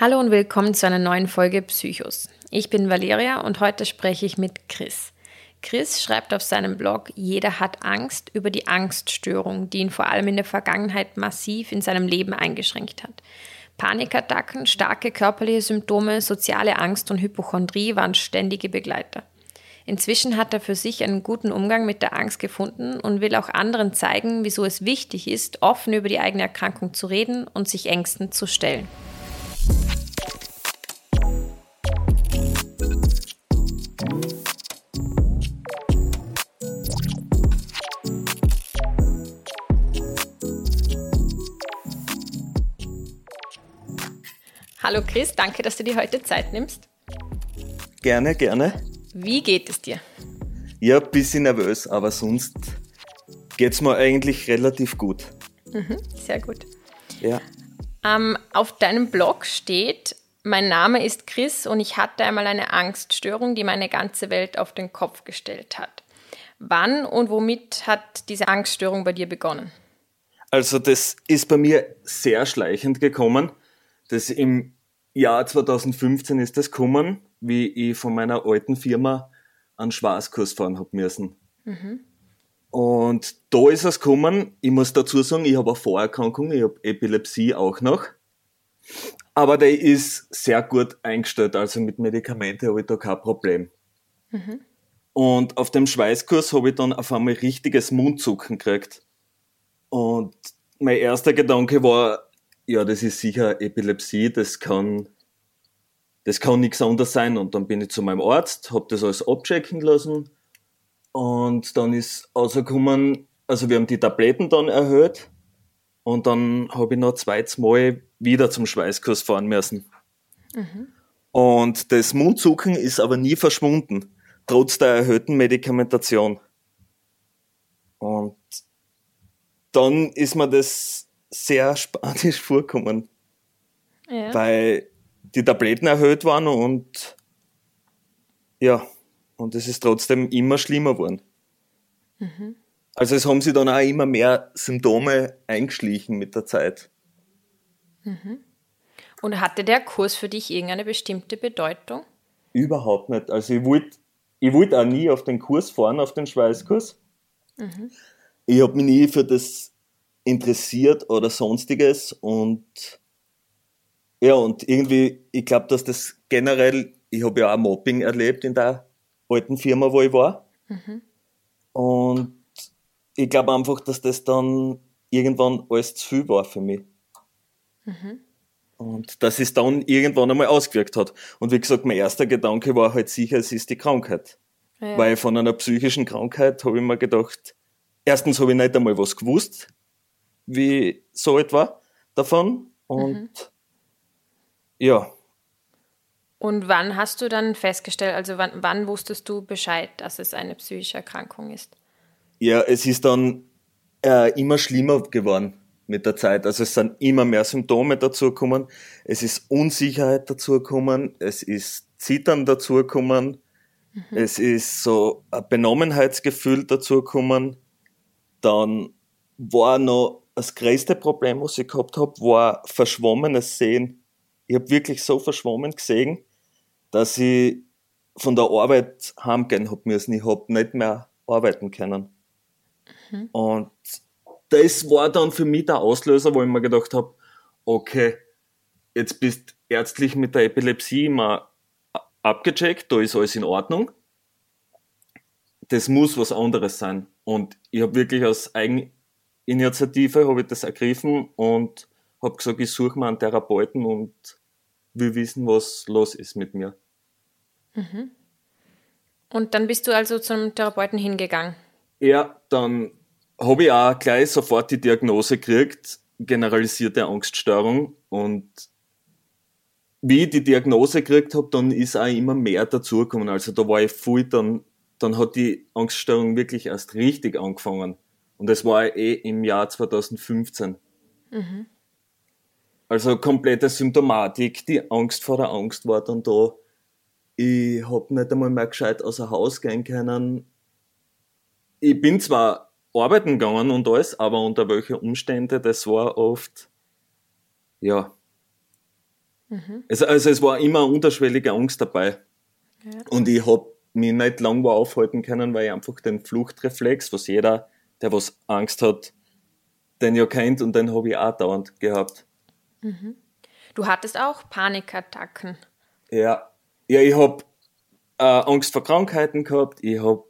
Hallo und willkommen zu einer neuen Folge Psychos. Ich bin Valeria und heute spreche ich mit Chris. Chris schreibt auf seinem Blog, jeder hat Angst über die Angststörung, die ihn vor allem in der Vergangenheit massiv in seinem Leben eingeschränkt hat. Panikattacken, starke körperliche Symptome, soziale Angst und Hypochondrie waren ständige Begleiter. Inzwischen hat er für sich einen guten Umgang mit der Angst gefunden und will auch anderen zeigen, wieso es wichtig ist, offen über die eigene Erkrankung zu reden und sich Ängsten zu stellen. Hallo Chris, danke, dass du dir heute Zeit nimmst. Gerne, gerne. Wie geht es dir? Ja, ein bisschen nervös, aber sonst geht es mir eigentlich relativ gut. Mhm, sehr gut. Ja. Ähm, auf deinem Blog steht, mein Name ist Chris und ich hatte einmal eine Angststörung, die meine ganze Welt auf den Kopf gestellt hat. Wann und womit hat diese Angststörung bei dir begonnen? Also das ist bei mir sehr schleichend gekommen. Das im Jahr 2015 ist das gekommen, wie ich von meiner alten Firma einen Schwarzkurs fahren habe müssen. Mhm. Und da ist es gekommen, ich muss dazu sagen, ich habe eine Vorerkrankung, ich habe Epilepsie auch noch. Aber der ist sehr gut eingestellt, also mit Medikamente habe ich da kein Problem. Mhm. Und auf dem Schweißkurs habe ich dann auf einmal richtiges Mundzucken gekriegt. Und mein erster Gedanke war, ja, das ist sicher Epilepsie, das kann, das kann nichts anderes sein. Und dann bin ich zu meinem Arzt, habe das alles abchecken lassen und dann ist rausgekommen, also wir haben die Tabletten dann erhöht und dann habe ich noch zweites Mal wieder zum Schweißkurs fahren müssen. Mhm. Und das Mundzucken ist aber nie verschwunden, trotz der erhöhten Medikamentation. Und dann ist mir das sehr spanisch vorkommen. Ja. Weil die Tabletten erhöht waren und ja, und es ist trotzdem immer schlimmer geworden. Mhm. Also es haben sich dann auch immer mehr Symptome eingeschlichen mit der Zeit. Mhm. Und hatte der Kurs für dich irgendeine bestimmte Bedeutung? Überhaupt nicht. Also ich wollte ich wollt auch nie auf den Kurs fahren, auf den Schweißkurs. Mhm. Ich habe mich nie für das interessiert oder sonstiges und ja, und irgendwie, ich glaube, dass das generell, ich habe ja auch Mobbing erlebt in der alten Firma, wo ich war. Mhm. Und ich glaube einfach, dass das dann irgendwann alles zu viel war für mich. Mhm. Und dass es dann irgendwann einmal ausgewirkt hat. Und wie gesagt, mein erster Gedanke war halt sicher, es ist die Krankheit. Ja. Weil von einer psychischen Krankheit habe ich mir gedacht, erstens habe ich nicht einmal was gewusst, wie so etwa davon. Und mhm. ja. Und wann hast du dann festgestellt, also wann, wann wusstest du Bescheid, dass es eine psychische Erkrankung ist? Ja, es ist dann äh, immer schlimmer geworden mit der Zeit. Also es sind immer mehr Symptome dazugekommen, es ist Unsicherheit dazugekommen, es ist Zittern dazugekommen, mhm. es ist so ein Benommenheitsgefühl dazugekommen. Dann war noch das größte Problem, was ich gehabt habe, war verschwommenes Sehen. Ich habe wirklich so verschwommen gesehen, dass ich von der Arbeit heimgehen habe müssen. Ich habe nicht mehr arbeiten können. Mhm. Und das war dann für mich der Auslöser, wo ich mir gedacht habe, okay, jetzt bist ärztlich mit der Epilepsie immer abgecheckt, da ist alles in Ordnung. Das muss was anderes sein. Und ich habe wirklich aus eigen, Initiative habe ich das ergriffen und habe gesagt, ich suche mir einen Therapeuten und will wissen, was los ist mit mir. Mhm. Und dann bist du also zum Therapeuten hingegangen? Ja, dann habe ich auch gleich sofort die Diagnose gekriegt, generalisierte Angststörung. Und wie ich die Diagnose gekriegt habe, dann ist auch immer mehr dazugekommen. Also da war ich voll, dann, dann hat die Angststörung wirklich erst richtig angefangen. Und das war eh im Jahr 2015. Mhm. Also komplette Symptomatik, die Angst vor der Angst war dann da. Ich hab nicht einmal mehr gescheit außer Haus gehen können. Ich bin zwar arbeiten gegangen und alles, aber unter welchen Umständen, das war oft, ja, Mhm. Es, also es war immer unterschwellige Angst dabei. Ja. Und ich habe mich nicht lange aufhalten können, weil ich einfach den Fluchtreflex, was jeder, der was Angst hat, den ja kennt und den habe ich auch dauernd gehabt. Mhm. Du hattest auch Panikattacken. Ja, ja ich habe äh, Angst vor Krankheiten gehabt, ich habe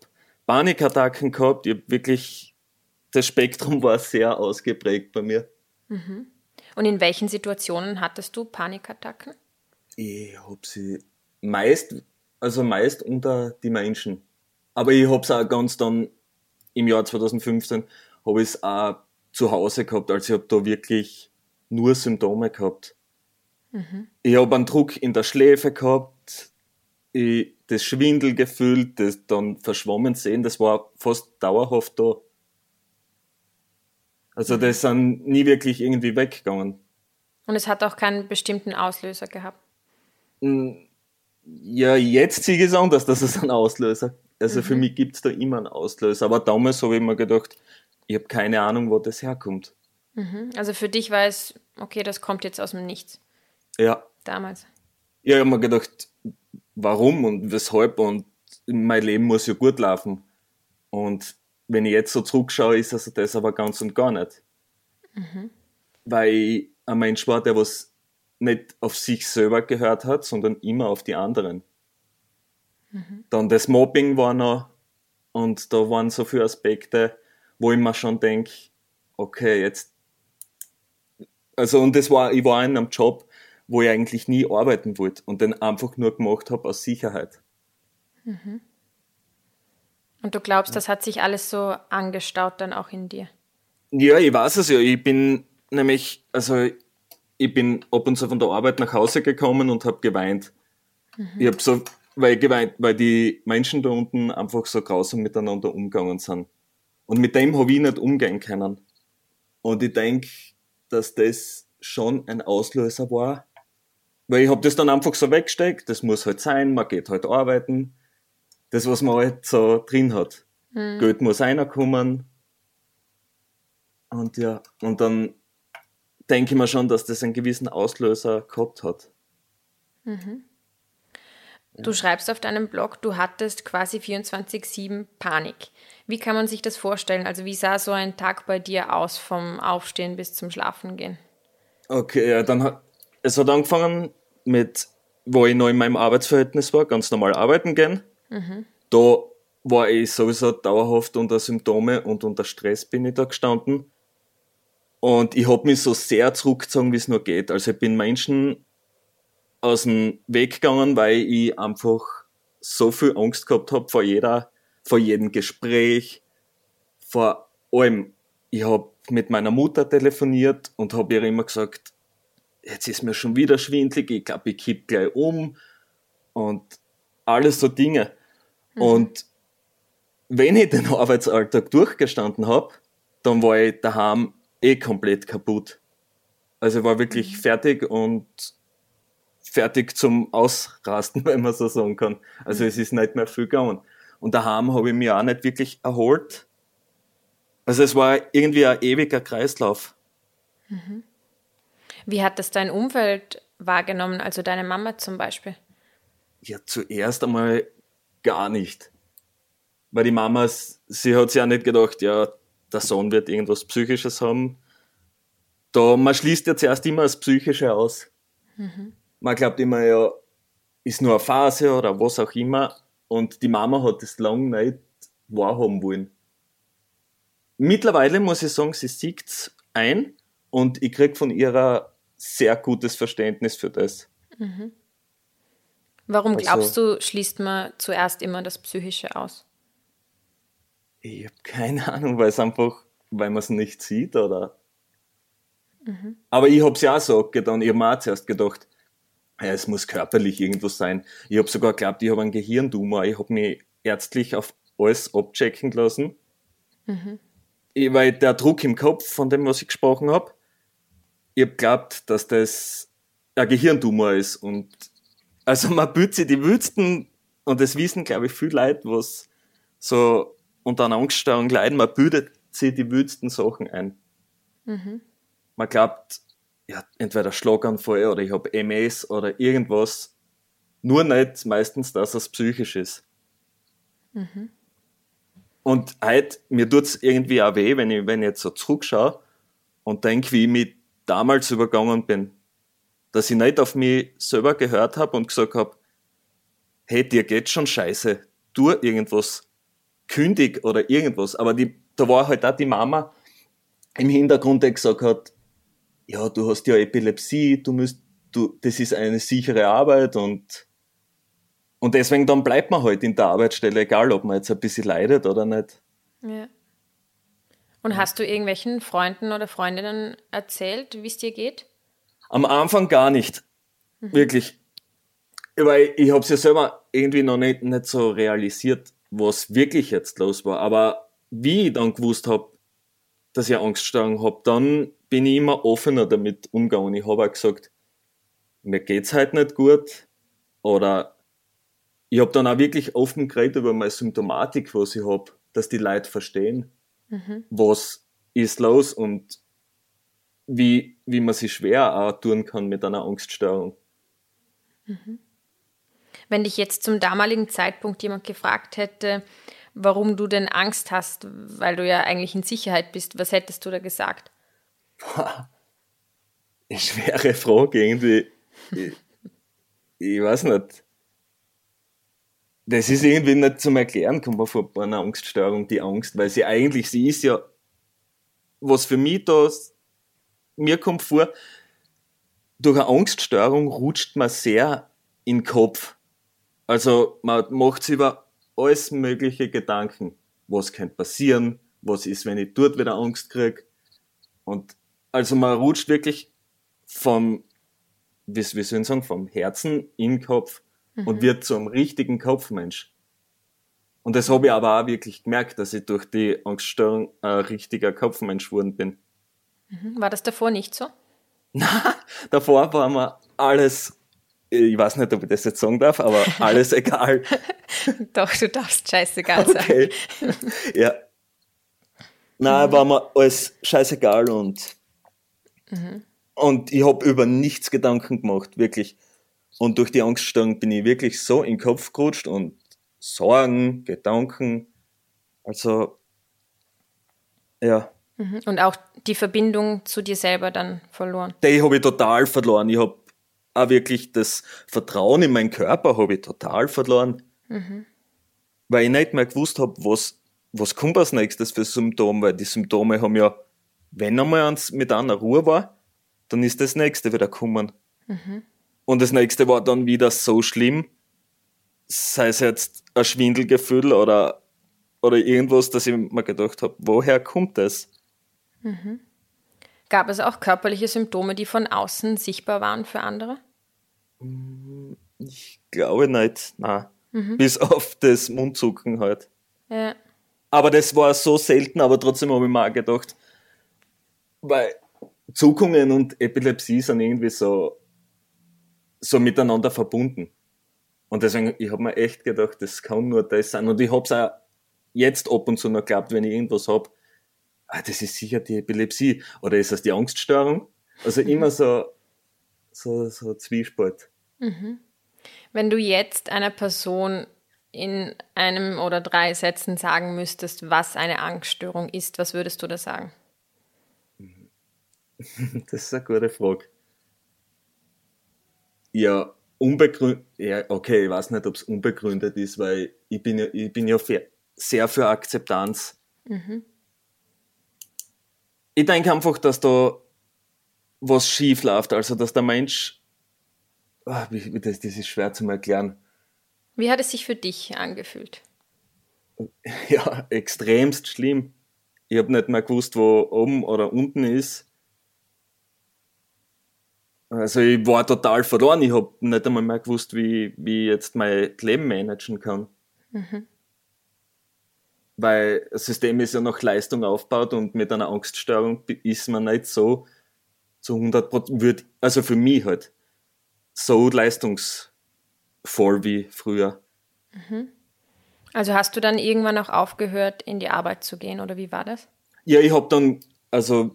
Panikattacken gehabt, ich habe wirklich, das Spektrum war sehr ausgeprägt bei mir. Mhm. Und in welchen Situationen hattest du Panikattacken? Ich habe sie meist, also meist unter die Menschen. Aber ich habe es auch ganz dann im Jahr 2015 habe ich es auch zu Hause gehabt. Also ich habe da wirklich nur Symptome gehabt. Mhm. Ich habe einen Druck in der Schläfe gehabt, ich, das Schwindelgefühl, das dann verschwommen sehen, das war fast dauerhaft da. Also mhm. das sind nie wirklich irgendwie weggegangen. Und es hat auch keinen bestimmten Auslöser gehabt? Ja, jetzt sehe ich es anders, dass es einen Auslöser Also mhm. für mich gibt es da immer einen Auslöser. Aber damals habe ich mir gedacht, ich habe keine Ahnung, wo das herkommt. Mhm. Also für dich war es, okay, das kommt jetzt aus dem Nichts. Ja. Damals. Ja, ich habe mir gedacht, warum und weshalb und mein Leben muss ja gut laufen. Und wenn ich jetzt so zurückschaue, ist also das aber ganz und gar nicht. Mhm. Weil ich ein Mensch war, der was nicht auf sich selber gehört hat, sondern immer auf die anderen. Mhm. Dann das Mobbing war noch und da waren so viele Aspekte, wo ich mir schon denke, okay, jetzt, also und das war, ich war in einem Job, wo ich eigentlich nie arbeiten wollte und den einfach nur gemacht habe aus Sicherheit. Mhm. Und du glaubst, das hat sich alles so angestaut dann auch in dir? Ja, ich weiß es ja. Ich bin nämlich, also ich bin ab und zu von der Arbeit nach Hause gekommen und habe geweint. Mhm. Ich habe so, weil ich geweint, weil die Menschen da unten einfach so grausam miteinander umgegangen sind. Und mit dem habe ich nicht umgehen können. Und ich denke, dass das schon ein Auslöser war. Weil ich habe das dann einfach so weggesteckt, das muss halt sein, man geht halt arbeiten. Das, was man halt so drin hat. Mhm. Geld muss einer kommen. Und ja, und dann denke ich mir schon, dass das einen gewissen Auslöser gehabt hat. Mhm. Du schreibst auf deinem Blog, du hattest quasi 24-7 Panik. Wie kann man sich das vorstellen? Also wie sah so ein Tag bei dir aus, vom Aufstehen bis zum Schlafengehen? Okay, ja, dann hat es hat angefangen mit, wo ich noch in meinem Arbeitsverhältnis war, ganz normal arbeiten gehen. Mhm. Da war ich sowieso dauerhaft unter Symptome und unter Stress bin ich da gestanden. Und ich habe mich so sehr zurückgezogen, wie es nur geht. Also ich bin Menschen aus dem Weg gegangen, weil ich einfach so viel Angst gehabt habe vor jeder, vor jedem Gespräch, vor allem. Ich habe mit meiner Mutter telefoniert und habe ihr immer gesagt, jetzt ist mir schon wieder schwindlig, ich glaube, ich kipp gleich um und alles so Dinge. Mhm. Und wenn ich den Arbeitsalltag durchgestanden habe, dann war ich daheim eh komplett kaputt. Also war wirklich mhm. fertig und fertig zum Ausrasten, wenn man so sagen kann. Also mhm. es ist nicht mehr viel gegangen. Und daheim habe ich mich auch nicht wirklich erholt. Also es war irgendwie ein ewiger Kreislauf. Mhm. Wie hat das dein Umfeld wahrgenommen, also deine Mama zum Beispiel? Ja, zuerst einmal gar nicht. Weil die Mama, sie hat sich auch nicht gedacht, ja, der Sohn wird irgendwas Psychisches haben. Da, man schließt ja zuerst immer das Psychische aus. Mhm. Man glaubt immer, ja, ist nur eine Phase oder was auch immer. Und die Mama hat das lange nicht wahrhaben wollen. Mittlerweile muss ich sagen, sie sieht ein und ich krieg von ihrer sehr gutes Verständnis für das. Mhm. Warum also, glaubst du, schließt man zuerst immer das Psychische aus? Ich habe keine Ahnung, weil es einfach, weil man es nicht sieht oder. Mhm. Aber ich habe es ja auch so getan. Ich habe mir auch zuerst gedacht, ja, es muss körperlich irgendwas sein. Ich habe sogar geglaubt, ich habe einen Gehirntumor. Ich habe mich ärztlich auf alles abchecken lassen. Mhm. Ich, weil der Druck im Kopf, von dem, was ich gesprochen habe, ich habe geglaubt, dass das ein Gehirntumor ist. Und also man büht sich die wütsten, und das wissen, glaube ich, viele Leute, was so unter einer Angststörung leiden, man bildet sich die wütendsten Sachen ein. Mhm. Man glaubt, ja, entweder Schlaganfall oder ich habe MS oder irgendwas. Nur nicht meistens, dass es psychisch ist. Mhm. Und heute, mir tut es irgendwie auch weh, wenn ich, wenn ich jetzt so zurückschaue und denke, wie ich mich damals übergangen bin. Dass ich nicht auf mich selber gehört habe und gesagt habe, hey, dir geht schon scheiße, tu irgendwas, kündig oder irgendwas. Aber die, da war halt auch die Mama im Hintergrund, die gesagt hat, ja, du hast ja Epilepsie, du musst, du, das ist eine sichere Arbeit und, und deswegen dann bleibt man halt in der Arbeitsstelle, egal ob man jetzt ein bisschen leidet oder nicht. Ja. Und hast du irgendwelchen Freunden oder Freundinnen erzählt, wie es dir geht? Am Anfang gar nicht. Mhm. Wirklich. Weil ich habe es ja selber irgendwie noch nicht, nicht so realisiert, was wirklich jetzt los war. Aber wie ich dann gewusst habe, dass ich Angststörung habe, dann bin ich immer offener damit umgegangen. Ich habe auch gesagt, mir geht's halt nicht gut. Oder ich habe dann auch wirklich offen geredet über meine Symptomatik, was ich habe, dass die Leute verstehen, mhm. was ist los und wie, wie man sich schwer auch tun kann mit einer Angststörung. Mhm. Wenn dich jetzt zum damaligen Zeitpunkt jemand gefragt hätte, warum du denn Angst hast, weil du ja eigentlich in Sicherheit bist, was hättest du da gesagt? Eine schwere Frage irgendwie. Ich, ich weiß nicht. Das ist irgendwie nicht zum Erklären, kommt man vor einer Angststörung, die Angst, weil sie eigentlich, sie ist ja, was für mich da, mir kommt vor, durch eine Angststörung rutscht man sehr in den Kopf. Also man macht sich über alles mögliche Gedanken. Was könnte passieren? Was ist, wenn ich dort wieder Angst kriege? Und also man rutscht wirklich vom, wie, wie soll ich sagen, vom Herzen in den Kopf mhm. und wird zum richtigen Kopfmensch. Und das habe ich aber auch wirklich gemerkt, dass ich durch die Angststörung ein richtiger Kopfmensch geworden bin. Mhm. War das davor nicht so? Na, davor war mir alles, ich weiß nicht, ob ich das jetzt sagen darf, aber alles egal. Doch, du darfst scheißegal sagen. Okay. Ja. Nein, war mir alles scheißegal und Mhm. Und ich habe über nichts Gedanken gemacht, wirklich. Und durch die Angststörung bin ich wirklich so in den Kopf gerutscht und Sorgen, Gedanken. Also, ja. Mhm. Und auch die Verbindung zu dir selber dann verloren. Die habe ich total verloren. Ich habe auch wirklich das Vertrauen in meinen Körper habe ich total verloren. Mhm. Weil ich nicht mehr gewusst habe, was, was kommt als nächstes für Symptome, weil die Symptome haben ja wenn einmal eins mit einer Ruhe war, dann ist das nächste wieder gekommen. Mhm. Und das nächste war dann wieder so schlimm, sei es jetzt ein Schwindelgefühl oder, oder irgendwas, dass ich mir gedacht habe, woher kommt das? Mhm. Gab es auch körperliche Symptome, die von außen sichtbar waren für andere? Ich glaube nicht, nein. Mhm. Bis auf das Mundzucken halt. Ja. Aber das war so selten, aber trotzdem habe ich mir auch gedacht, weil Zuckungen und Epilepsie sind irgendwie so, so miteinander verbunden. Und deswegen, ich habe mir echt gedacht, das kann nur das sein. Und ich habe es auch jetzt ab und zu noch geglaubt, wenn ich irgendwas hab, ah, das ist sicher die Epilepsie. Oder ist das die Angststörung? Also immer so, so, so Zwiespalt. Mhm. Wenn du jetzt einer Person in einem oder drei Sätzen sagen müsstest, was eine Angststörung ist, was würdest du da sagen? Das ist eine gute Frage. Ja, unbegründet, ja, okay, ich weiß nicht, ob es unbegründet ist, weil ich bin ja, ich bin ja für, sehr für Akzeptanz. Mhm. Ich denke einfach, dass da was schief läuft, also dass der Mensch, oh, das, das ist schwer zu erklären. Wie hat es sich für dich angefühlt? Ja, extremst schlimm. Ich habe nicht mehr gewusst, wo oben oder unten ist. Also ich war total verloren. Ich habe nicht einmal mehr gewusst, wie, wie ich jetzt mein Leben managen kann. Mhm. Weil das System ist ja noch Leistung aufgebaut und mit einer Angststörung ist man nicht so zu 100 Prozent, also für mich halt, so leistungsvoll wie früher. Mhm. Also hast du dann irgendwann auch aufgehört, in die Arbeit zu gehen oder wie war das? Ja, ich habe dann, also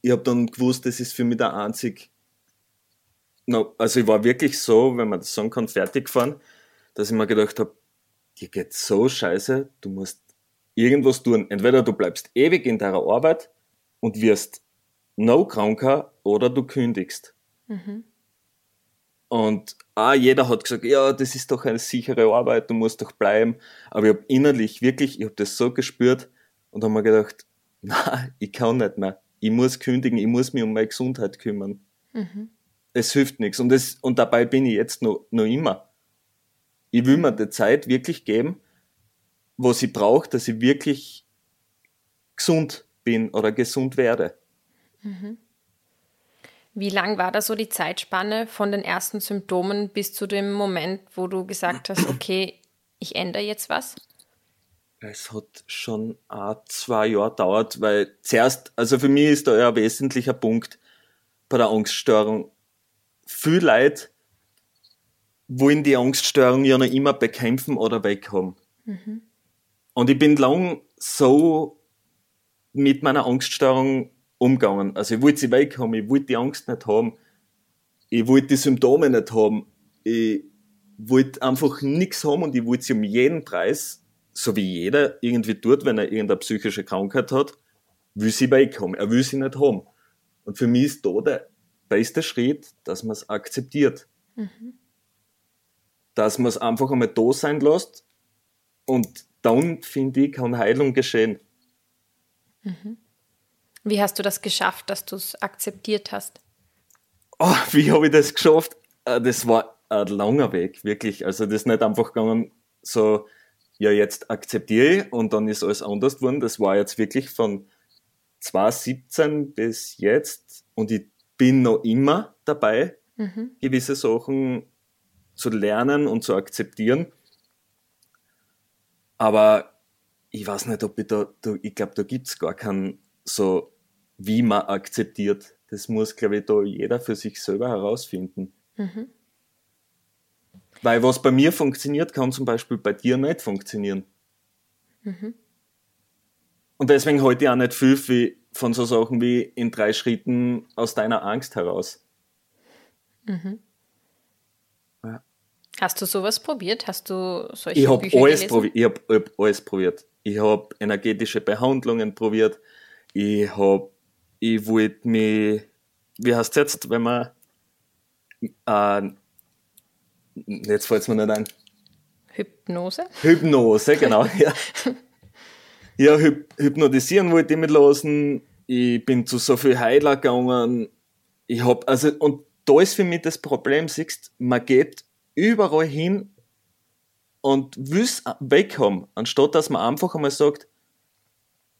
ich habe dann gewusst, das ist für mich der einzige no, also ich war wirklich so, wenn man das sagen kann, fertig gefahren, dass ich mir gedacht habe, dir geht so scheiße, du musst irgendwas tun. Entweder du bleibst ewig in deiner Arbeit und wirst no kranker oder du kündigst. Mhm. Und ah, jeder hat gesagt, ja, das ist doch eine sichere Arbeit, du musst doch bleiben. Aber ich habe innerlich wirklich, ich habe das so gespürt und habe mir gedacht, na, ich kann nicht mehr. Ich muss kündigen, ich muss mich um meine Gesundheit kümmern. Mhm. Es hilft nichts. Und, das, und dabei bin ich jetzt noch, noch immer. Ich will mir die Zeit wirklich geben, was ich brauche, dass ich wirklich gesund bin oder gesund werde. Mhm. Wie lang war da so die Zeitspanne von den ersten Symptomen bis zu dem Moment, wo du gesagt hast, okay, ich ändere jetzt was? Es hat schon ein, zwei Jahre gedauert, weil zuerst, also für mich ist da ja ein wesentlicher Punkt bei der Angststörung. Viel Leute wollen die Angststörung ja noch immer bekämpfen oder weghaben. Mhm. Und ich bin lang so mit meiner Angststörung umgegangen. Also ich wollte sie weghaben, ich wollte die Angst nicht haben, ich wollte die Symptome nicht haben, ich wollte einfach nichts haben und ich wollte sie um jeden Preis, so wie jeder irgendwie tut, wenn er irgendeine psychische Krankheit hat, will sie weghaben, er will sie nicht haben. Und für mich ist da der beste Schritt, dass man es akzeptiert. Mhm. Dass man es einfach einmal da sein lässt und dann, finde ich, kann Heilung geschehen. Mhm. Wie hast du das geschafft, dass du es akzeptiert hast? Oh, wie habe ich das geschafft? Äh, das war ein langer Weg, wirklich. Also das ist nicht einfach gegangen, so, ja, jetzt akzeptiere ich und dann ist alles anders geworden. Das war jetzt wirklich von 2017 bis jetzt und ich bin noch immer dabei, mhm. gewisse Sachen zu lernen und zu akzeptieren. Aber ich weiß nicht, ob ich da, ich glaube, da gibt es gar keinen so wie man akzeptiert. Das muss, glaube ich, da jeder für sich selber herausfinden. Mhm. Weil was bei mir funktioniert, kann zum Beispiel bei dir nicht funktionieren. Mhm. Und deswegen halte ich auch nicht viel wie von so Sachen wie in drei Schritten aus deiner Angst heraus. Mhm. Ja. Hast du sowas probiert? Hast du solche ich hab Bücher alles gelesen? Ich habe hab alles probiert. Ich habe energetische Behandlungen probiert. Ich habe ich wollte mich, wie heißt es jetzt, wenn man, äh, jetzt fällt es mir nicht ein. Hypnose? Hypnose, genau, ja. ja, hyp hypnotisieren wollte ich mich lassen. Ich bin zu so viel Heiler gegangen. Ich hab, also, und da ist für mich das Problem, siehst, man geht überall hin und will es weghaben, anstatt dass man einfach einmal sagt,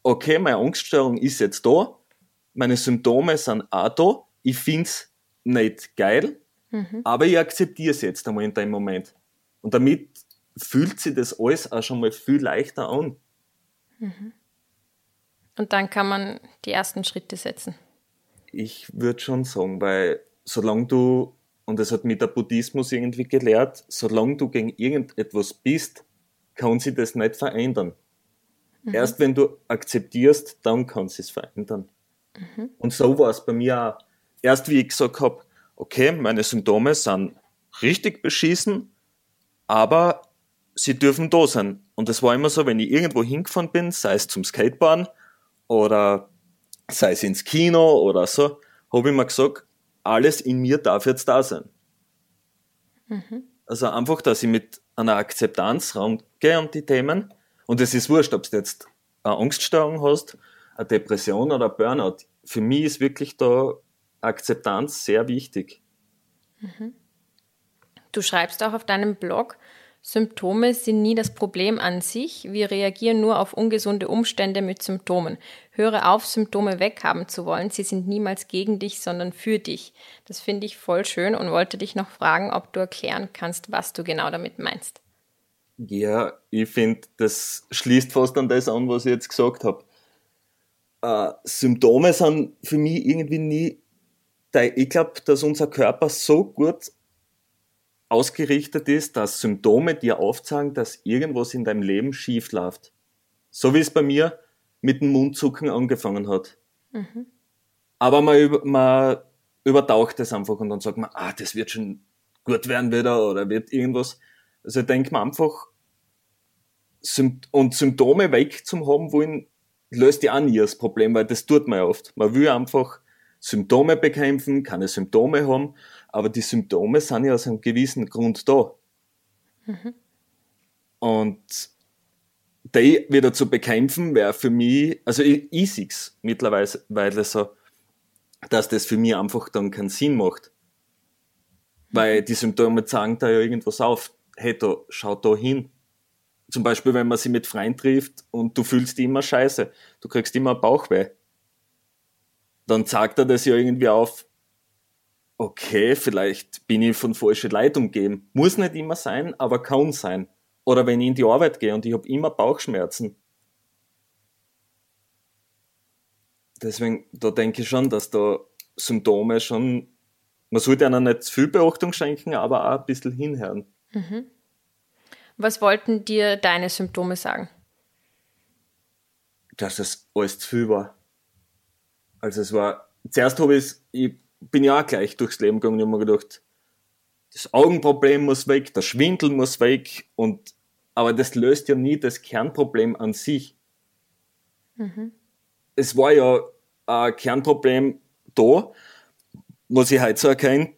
okay, meine Angststörung ist jetzt da, meine Symptome sind auch da, ich finde es nicht geil, mhm. aber ich akzeptiere es jetzt einmal in dem Moment. Und damit fühlt sich das alles auch schon mal viel leichter an. Mhm. Und dann kann man die ersten Schritte setzen. Ich würde schon sagen, weil solange du, und das hat mir der Buddhismus irgendwie gelehrt, solange du gegen irgendetwas bist, kann sich das nicht verändern. Mhm. Erst wenn du akzeptierst, dann kann es verändern. Mhm. Und so war es bei mir auch. Erst wie ich gesagt habe, okay, meine Symptome sind richtig beschissen, aber sie dürfen da sein. Und es war immer so, wenn ich irgendwo hingefahren bin, sei es zum Skateboarden oder sei es ins Kino oder so, habe ich mir gesagt, alles in mir darf jetzt da sein. Mhm. Also einfach, dass ich mit einer Akzeptanz rangehe an die Themen. Und es ist wurscht, ob du jetzt eine Angststörung hast eine Depression oder ein Burnout. Für mich ist wirklich da Akzeptanz sehr wichtig. Mhm. Du schreibst auch auf deinem Blog, Symptome sind nie das Problem an sich. Wir reagieren nur auf ungesunde Umstände mit Symptomen. Höre auf, Symptome weghaben zu wollen. Sie sind niemals gegen dich, sondern für dich. Das finde ich voll schön und wollte dich noch fragen, ob du erklären kannst, was du genau damit meinst. Ja, ich finde, das schließt fast an das an, was ich jetzt gesagt habe äh, Symptome sind für mich irgendwie nie, ich glaube, dass unser Körper so gut ausgerichtet ist, dass Symptome dir aufzeigen, dass irgendwas in deinem Leben schief läuft. So wie es bei mir mit dem Mundzucken angefangen hat. Mhm. Aber man, man übertaucht es einfach und dann sagt man, ah, das wird schon gut werden wieder oder wird irgendwas. Also denkt man einfach, und Symptome weg zum haben wollen, löst ja auch nie das Problem, weil das tut man ja oft. Man will einfach Symptome bekämpfen, keine Symptome haben, aber die Symptome sind ja aus einem gewissen Grund da. Mhm. Und die wieder zu bekämpfen, wäre für mich, also ich, ich sehe es mittlerweile so, dass das für mich einfach dann keinen Sinn macht. Weil die Symptome zeigen da ja irgendwas auf. Hey, da, schau da hin. Zum Beispiel, wenn man sie mit Freunden trifft und du fühlst immer scheiße. Du kriegst immer Bauchweh. Dann zeigt er das ja irgendwie auf, okay, vielleicht bin ich von falschen Leid umgeben. Muss nicht immer sein, aber kann sein. Oder wenn ich in die Arbeit gehe und ich habe immer Bauchschmerzen. Deswegen, da denke ich schon, dass da Symptome schon, man sollte einer nicht zu viel Beachtung schenken, aber auch ein bisschen hinhören. Mhm. Was wollten dir deine Symptome sagen? Dass es alles zu viel war. Also es war, zuerst habe ich, ich bin ja auch gleich durchs Leben gegangen und habe mir gedacht, das Augenproblem muss weg, der Schwindel muss weg und aber das löst ja nie das Kernproblem an sich. Mhm. Es war ja ein Kernproblem da, was ich heute so erkenne,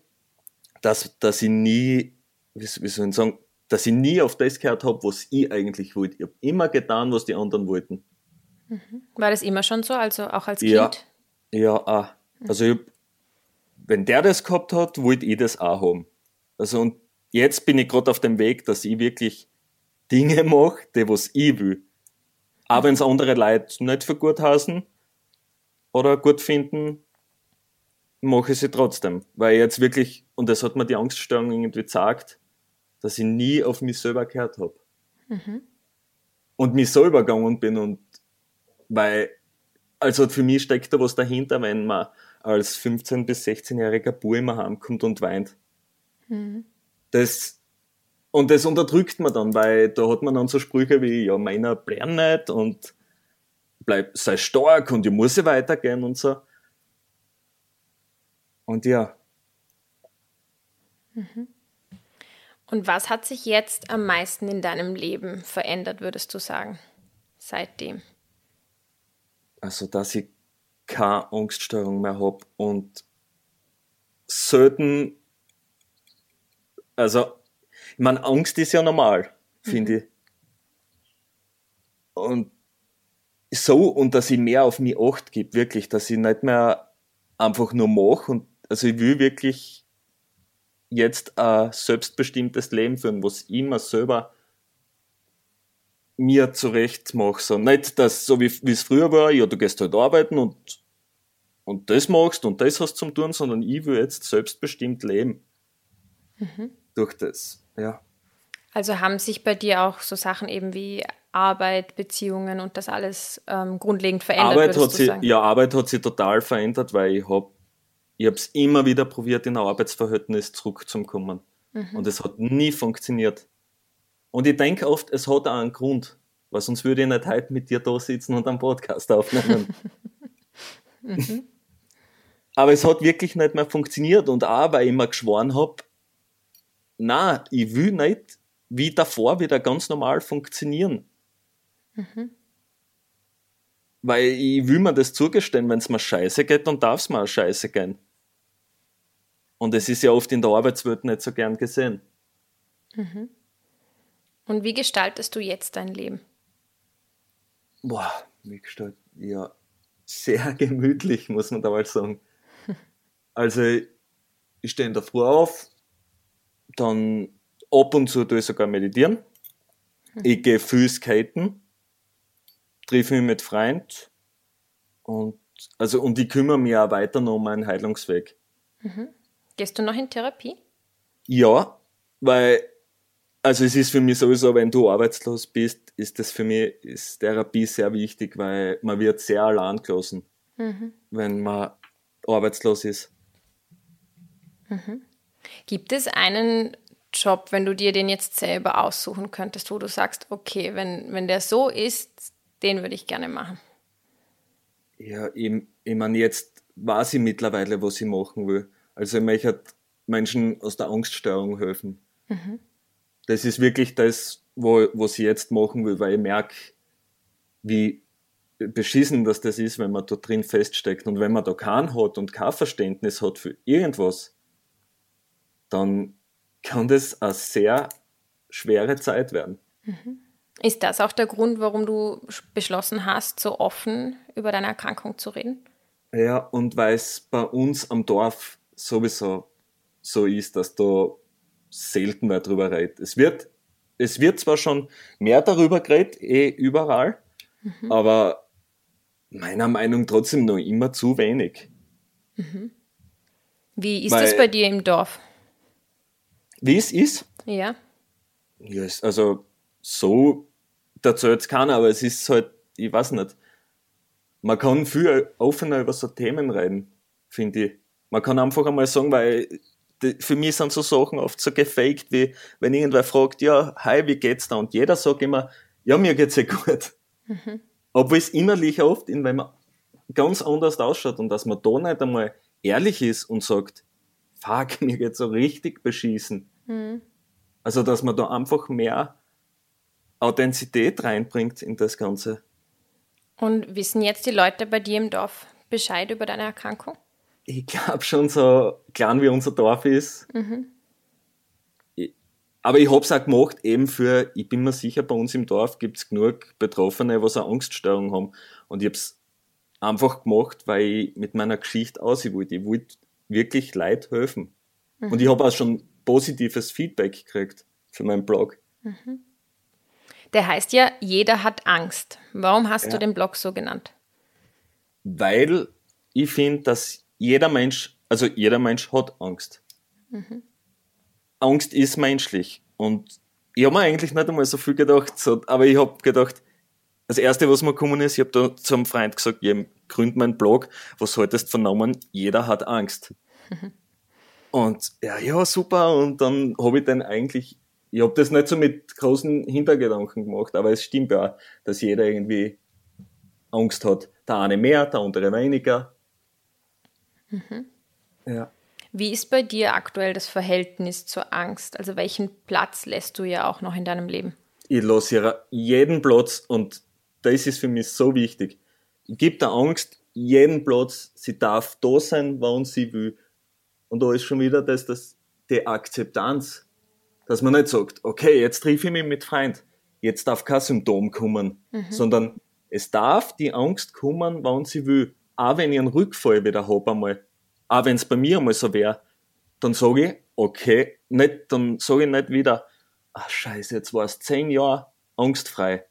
dass, dass ich nie, wie soll ich sagen, dass ich nie auf das gehört habe, was ich eigentlich wollte. Ich habe immer getan, was die anderen wollten. Mhm. War das immer schon so, also auch als ja, Kind? Ja, auch. Also ich, wenn der das gehabt hat, wollte ich das auch haben. Also und jetzt bin ich gerade auf dem Weg, dass ich wirklich Dinge mache, die was ich will. Auch wenn es andere Leute nicht für gut heißen oder gut finden, mache ich sie trotzdem. Weil ich jetzt wirklich, und das hat mir die Angststörung irgendwie gezeigt, dass ich nie auf mich selber gehört habe. Mhm. Und mich selber gegangen bin und weil, also für mich steckt da was dahinter, wenn man als 15- bis 16-jähriger Bub immer heimkommt und weint. Mhm. Das, und das unterdrückt man dann, weil da hat man dann so Sprüche wie, ja, meiner blären nicht und bleib, sei stark und ich muss ja weitergehen und so. Und ja. Mhm. Und was hat sich jetzt am meisten in deinem Leben verändert, würdest du sagen, seitdem? Also, dass ich keine Angststörung mehr habe und selten, also, ich meine, Angst ist ja normal, finde mhm. ich. Und so, und dass ich mehr auf mich Acht gebe, wirklich, dass ich nicht mehr einfach nur mache und, also ich will wirklich jetzt ein selbstbestimmtes Leben führen, was ich immer selber mir zurecht mache. So nicht, dass so wie es früher war, ja, du gehst halt arbeiten und, und das machst und das hast zum tun, sondern ich will jetzt selbstbestimmt leben. Mhm. Durch das, ja. Also haben sich bei dir auch so Sachen eben wie Arbeit, Beziehungen und das alles ähm, grundlegend verändert? Arbeit hat sie, ja, Arbeit hat sich total verändert, weil ich habe ich habe es immer wieder probiert, in ein Arbeitsverhältnis zurückzukommen. Mhm. Und es hat nie funktioniert. Und ich denke oft, es hat auch einen Grund, weil sonst würde ich nicht heute mit dir da sitzen und einen Podcast aufnehmen. mhm. Aber es hat wirklich nicht mehr funktioniert und auch, weil ich mir geschworen habe, na, ich will nicht wie davor wieder ganz normal funktionieren. Mhm. Weil ich will mir das zugestehen, wenn es mir scheiße geht, dann darf es mir auch scheiße gehen. Und es ist ja oft in der Arbeitswelt nicht so gern gesehen. Mhm. Und wie gestaltest du jetzt dein Leben? Boah, wie gestaltet? Ja, sehr gemütlich, muss man da mal sagen. Also, ich stehe in der Früh auf, dann ab und zu tue ich sogar meditieren. Mhm. Ich gehe viel skaten, treffe mich mit Freunden und, also, und ich kümmere mich auch weiter noch um meinen Heilungsweg. Mhm. Gehst du noch in Therapie? Ja, weil, also es ist für mich sowieso, wenn du arbeitslos bist, ist das für mich, ist Therapie sehr wichtig, weil man wird sehr allein gelassen, mhm. wenn man arbeitslos ist. Mhm. Gibt es einen Job, wenn du dir den jetzt selber aussuchen könntest, wo du sagst, okay, wenn, wenn der so ist, den würde ich gerne machen? Ja, ich, ich meine, jetzt weiß ich mittlerweile, was ich machen will. Also ich möchte Menschen aus der Angststörung helfen. Mhm. Das ist wirklich das, wo, was ich jetzt machen will, weil ich merke, wie beschissen dass das ist, wenn man da drin feststeckt. Und wenn man da keinen hat und kein Verständnis hat für irgendwas, dann kann das eine sehr schwere Zeit werden. Mhm. Ist das auch der Grund, warum du beschlossen hast, so offen über deine Erkrankung zu reden? Ja, und weil es bei uns am Dorf sowieso so ist, dass da selten mehr drüber redet. Es wird, es wird zwar schon mehr darüber geredet, eh überall, mhm. aber meiner Meinung nach trotzdem noch immer zu wenig. Mhm. Wie ist Weil, das bei dir im Dorf? Wie es ist? Ja. Ja, also so dazu jetzt keiner, aber es ist halt, ich weiß nicht, man kann viel offener über so Themen reden, finde ich. Man kann einfach einmal sagen, weil für mich sind so Sachen oft so gefaked, wie wenn irgendwer fragt, ja, hi, wie geht's da? Und jeder sagt immer, ja, mir geht's ja gut. Mhm. Obwohl es innerlich oft, wenn man ganz anders ausschaut und dass man da nicht einmal ehrlich ist und sagt, fuck, mir geht's so richtig beschießen. Mhm. Also, dass man da einfach mehr Authentizität reinbringt in das Ganze. Und wissen jetzt die Leute bei dir im Dorf Bescheid über deine Erkrankung? Ich glaube schon, so klein wie unser Dorf ist. Mhm. aber ich habe es auch gemacht, eben für, ich bin mir sicher, bei uns im Dorf gibt es genug Betroffene, was eine Angststörung haben. Und ich habe es einfach gemacht, weil ich mit meiner Geschichte aus wollte. Ich wollte wirklich Leid helfen. Mhm. Und ich habe auch schon positives Feedback gekriegt für meinen Blog. Mhm. Der heißt ja, jeder hat Angst. Warum hast ja. du den Blog so genannt? Weil ich finde, dass jeder Mensch, also jeder Mensch hat Angst. Mhm. Angst ist menschlich. Und ich habe mir eigentlich nicht einmal so viel gedacht, aber ich habe gedacht, das erste, was mir gekommen ist, ich habe da zu einem Freund gesagt, ich gründ meinen Blog, was haltest vernommen? Jeder hat Angst. Mhm. Und ja, ja, super. Und dann habe ich dann eigentlich ich habe das nicht so mit großen Hintergedanken gemacht, aber es stimmt ja, dass jeder irgendwie Angst hat. Der eine mehr, der andere weniger. Mhm. Ja. Wie ist bei dir aktuell das Verhältnis zur Angst? Also welchen Platz lässt du ja auch noch in deinem Leben? Ich lasse ja jeden Platz und das ist für mich so wichtig. Ich gebe der Angst jeden Platz, sie darf da sein, wann sie will. Und da ist schon wieder das, das die Akzeptanz dass man nicht sagt, okay, jetzt triff ich mich mit Freund, jetzt darf kein Symptom kommen, mhm. sondern es darf die Angst kommen, wann sie will. Auch wenn ich einen Rückfall wieder habe einmal, auch wenn es bei mir einmal so wäre, dann sage ich, okay, nicht, dann sage ich nicht wieder, ach scheiße, jetzt war es zehn Jahre angstfrei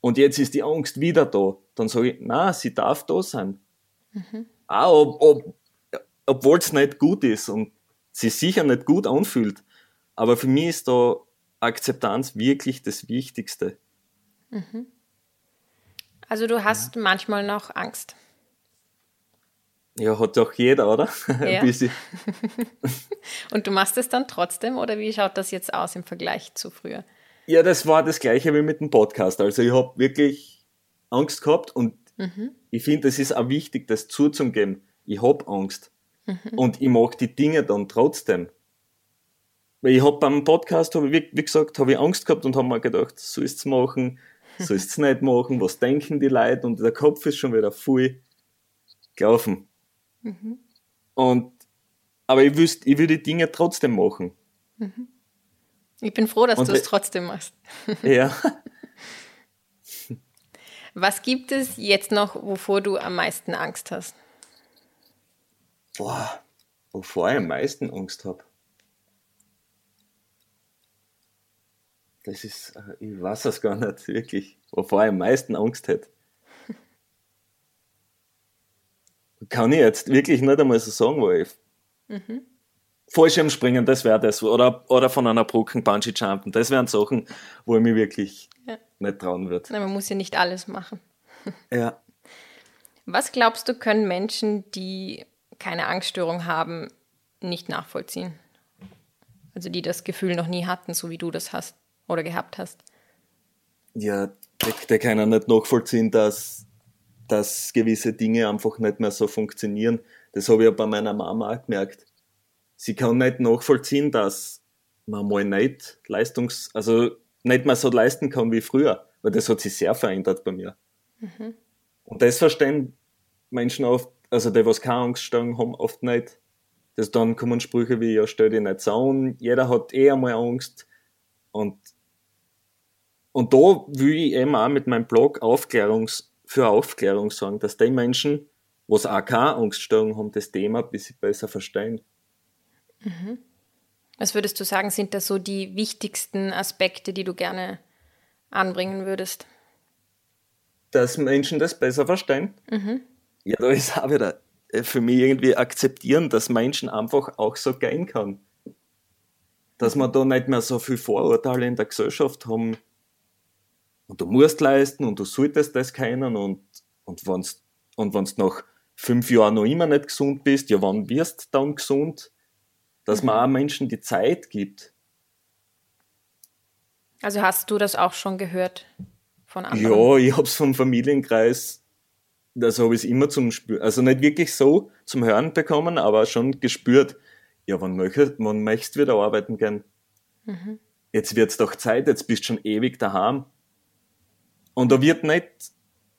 und jetzt ist die Angst wieder da. Dann sage ich, na, sie darf da sein. Mhm. Auch ob, ob, obwohl es nicht gut ist und sie sicher nicht gut anfühlt, aber für mich ist da Akzeptanz wirklich das Wichtigste. Mhm. Also du hast ja. manchmal noch Angst. Ja, hat doch jeder, oder? Ja. Und du machst es dann trotzdem oder wie schaut das jetzt aus im Vergleich zu früher? Ja, das war das gleiche wie mit dem Podcast. Also ich habe wirklich Angst gehabt und mhm. ich finde, es ist auch wichtig, das zuzugeben. Ich habe Angst. Mhm. Und ich mache die Dinge dann trotzdem. Weil ich habe beim Podcast, hab ich, wie, wie gesagt, habe ich Angst gehabt und habe mir gedacht, soll ich es machen, soll ich es nicht machen, was denken die Leute und der Kopf ist schon wieder voll gelaufen. Mhm. Und, aber ich wüsste, ich würde die Dinge trotzdem machen. Mhm. Ich bin froh, dass du es trotzdem machst. ja. Was gibt es jetzt noch, wovor du am meisten Angst hast? Boah, wovor ich am meisten Angst habe. Das ist, äh, ich weiß es gar nicht wirklich, wovor ich am meisten Angst hätte. Kann ich jetzt wirklich nicht einmal so sagen, wo ich. Mhm. Fallschirmspringen, das wäre das. Oder, oder von einer Brücke Bungee Jumpen. Das wären Sachen, wo ich mich wirklich ja. nicht trauen würde. man muss ja nicht alles machen. Ja. Was glaubst du, können Menschen, die keine Angststörung haben, nicht nachvollziehen? Also die das Gefühl noch nie hatten, so wie du das hast oder gehabt hast? Ja, der, der kann ja nicht nachvollziehen, dass, dass gewisse Dinge einfach nicht mehr so funktionieren. Das habe ich ja bei meiner Mama auch gemerkt. sie kann nicht nachvollziehen, dass man mal nicht leistungs, also nicht mehr so leisten kann wie früher, weil das hat sich sehr verändert bei mir. Mhm. Und das verstehen Menschen oft, also die, was keine Angststörung haben, oft nicht. Das dann kommen Sprüche wie, ja, stell dich nicht so an, jeder hat eh einmal Angst. Und, und da will ich eben auch mit meinem Blog Aufklärungs, für Aufklärung sagen, dass die Menschen, was auch keine Angststörung haben, das Thema ein bisschen besser verstehen. Mhm. Was würdest du sagen, sind da so die wichtigsten Aspekte, die du gerne anbringen würdest? Dass Menschen das besser verstehen. Mhm. Ja, da ist auch wieder äh, für mich irgendwie akzeptieren, dass Menschen einfach auch so gehen kann. Dass man da nicht mehr so viel Vorurteile in der Gesellschaft haben. Und du musst leisten und du solltest das können und, und wenn und wenn's nach fünf Jahren noch immer nicht gesund bist, ja, wann wirst du dann gesund? Dass mhm. man auch Menschen die Zeit gibt. Also hast du das auch schon gehört von anderen? Ja, ich habe es vom Familienkreis das habe ich immer zum Spüren, also nicht wirklich so zum Hören bekommen, aber schon gespürt, ja, wann, möchtest, wann möchtest du wieder arbeiten gehen? Mhm. Jetzt wird's doch Zeit, jetzt bist du schon ewig daheim. Und da wird nicht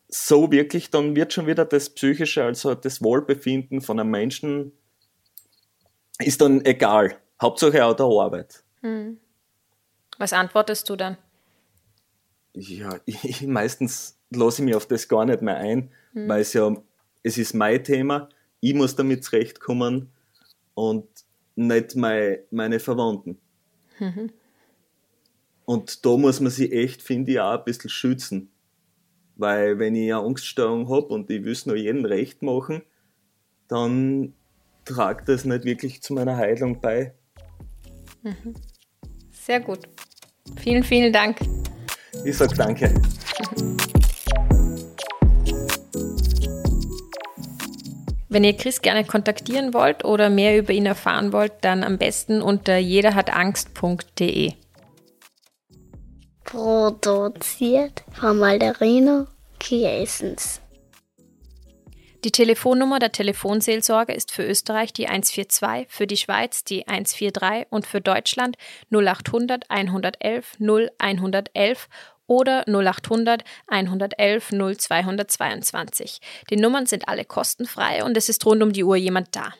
so wirklich, dann wird schon wieder das Psychische, also das Wohlbefinden von einem Menschen, ist dann egal. Hauptsache auch der Arbeit. Mhm. Was antwortest du dann? Ja, ich, meistens lasse ich mich auf das gar nicht mehr ein mhm. weil es ja, es ist mein Thema, ich muss damit zurechtkommen und nicht mein, meine Verwandten. Mhm. Und da muss man sich echt, finde ich, auch ein bisschen schützen. Weil wenn ich eine Angststörung habe und ich will es nur jedem recht machen, dann tragt das nicht wirklich zu meiner Heilung bei. Mhm. Sehr gut. Vielen, vielen Dank. Ich sage danke. Wenn ihr Chris gerne kontaktieren wollt oder mehr über ihn erfahren wollt, dann am besten unter jederhatangst.de. Produziert von Malderino Kiesens. Die Telefonnummer der Telefonseelsorge ist für Österreich die 142, für die Schweiz die 143 und für Deutschland 0800 111 0111 oder 0800 111 0222. Die Nummern sind alle kostenfrei und es ist rund um die Uhr jemand da.